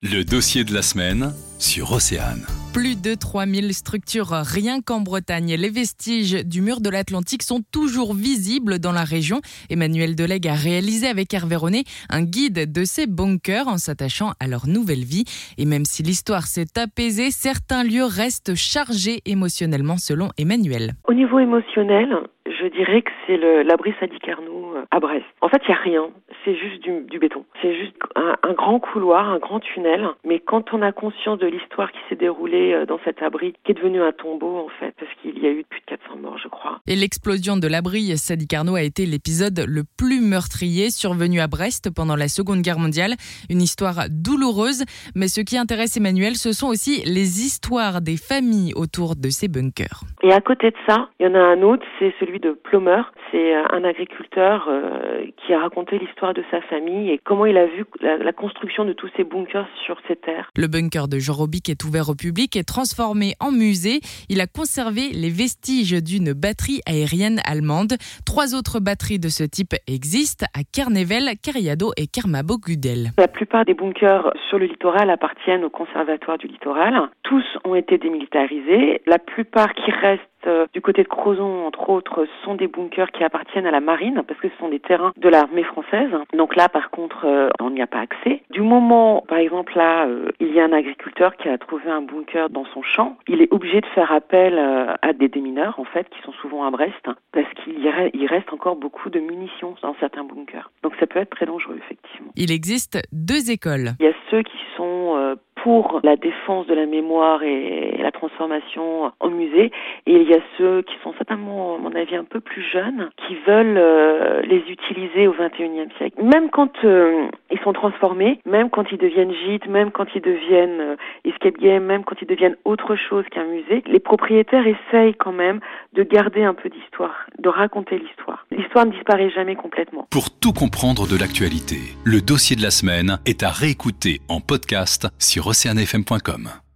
Le dossier de la semaine sur Océane. Plus de 3000 structures rien qu'en Bretagne. Les vestiges du mur de l'Atlantique sont toujours visibles dans la région. Emmanuel Delegue a réalisé avec Hervé René un guide de ces bunkers en s'attachant à leur nouvelle vie. Et même si l'histoire s'est apaisée, certains lieux restent chargés émotionnellement selon Emmanuel. Au niveau émotionnel, je dirais que c'est l'abri Sadi Carnot euh, à Brest. En fait, il n'y a rien. C'est juste du, béton. C'est juste un, un, grand couloir, un grand tunnel. Mais quand on a conscience de l'histoire qui s'est déroulée euh, dans cet abri, qui est devenu un tombeau, en fait, parce qu'il y a eu plus de 400 morts, je crois. Et l'explosion de l'abri Sadi Carnot a été l'épisode le plus meurtrier survenu à Brest pendant la Seconde Guerre mondiale. Une histoire douloureuse. Mais ce qui intéresse Emmanuel, ce sont aussi les histoires des familles autour de ces bunkers. Et à côté de ça, il y en a un autre, c'est celui de Plumeur. C'est euh, un agriculteur euh, qui a raconté l'histoire de sa famille et comment il a vu la, construction de tous ces bunkers sur ses terres. Le bunker de Jean Robic est ouvert au public et transformé en musée. Il a conservé les vestiges d'une batterie aérienne allemande. Trois autres batteries de ce type existent à Carnevel, Cariado et Kermabo-Gudel. La plupart des bunkers sur le littoral appartiennent au conservatoire du littoral. Tous ont été démilitarisés. La plupart qui restent du côté de Crozon, entre autres, sont des bunkers qui appartiennent à la marine, parce que ce sont des terrains de l'armée française. Donc là, par contre, euh, on n'y a pas accès. Du moment, par exemple, là, euh, il y a un agriculteur qui a trouvé un bunker dans son champ, il est obligé de faire appel à des démineurs, en fait, qui sont souvent à Brest, parce qu'il reste encore beaucoup de munitions dans certains bunkers. Donc ça peut être très dangereux, effectivement. Il existe deux écoles. Il y a ceux qui sont pour la défense de la mémoire et la transformation en musée. Et il y a ceux qui sont certainement, à mon avis, un peu plus jeunes, qui veulent euh, les utiliser au XXIe siècle. Même quand euh, ils sont transformés, même quand ils deviennent gîtes, même quand ils deviennent euh, escape game, même quand ils deviennent autre chose qu'un musée, les propriétaires essayent quand même de garder un peu d'histoire, de raconter l'histoire. L'histoire ne disparaît jamais complètement. Pour tout comprendre de l'actualité, le dossier de la semaine est à réécouter en podcast sur.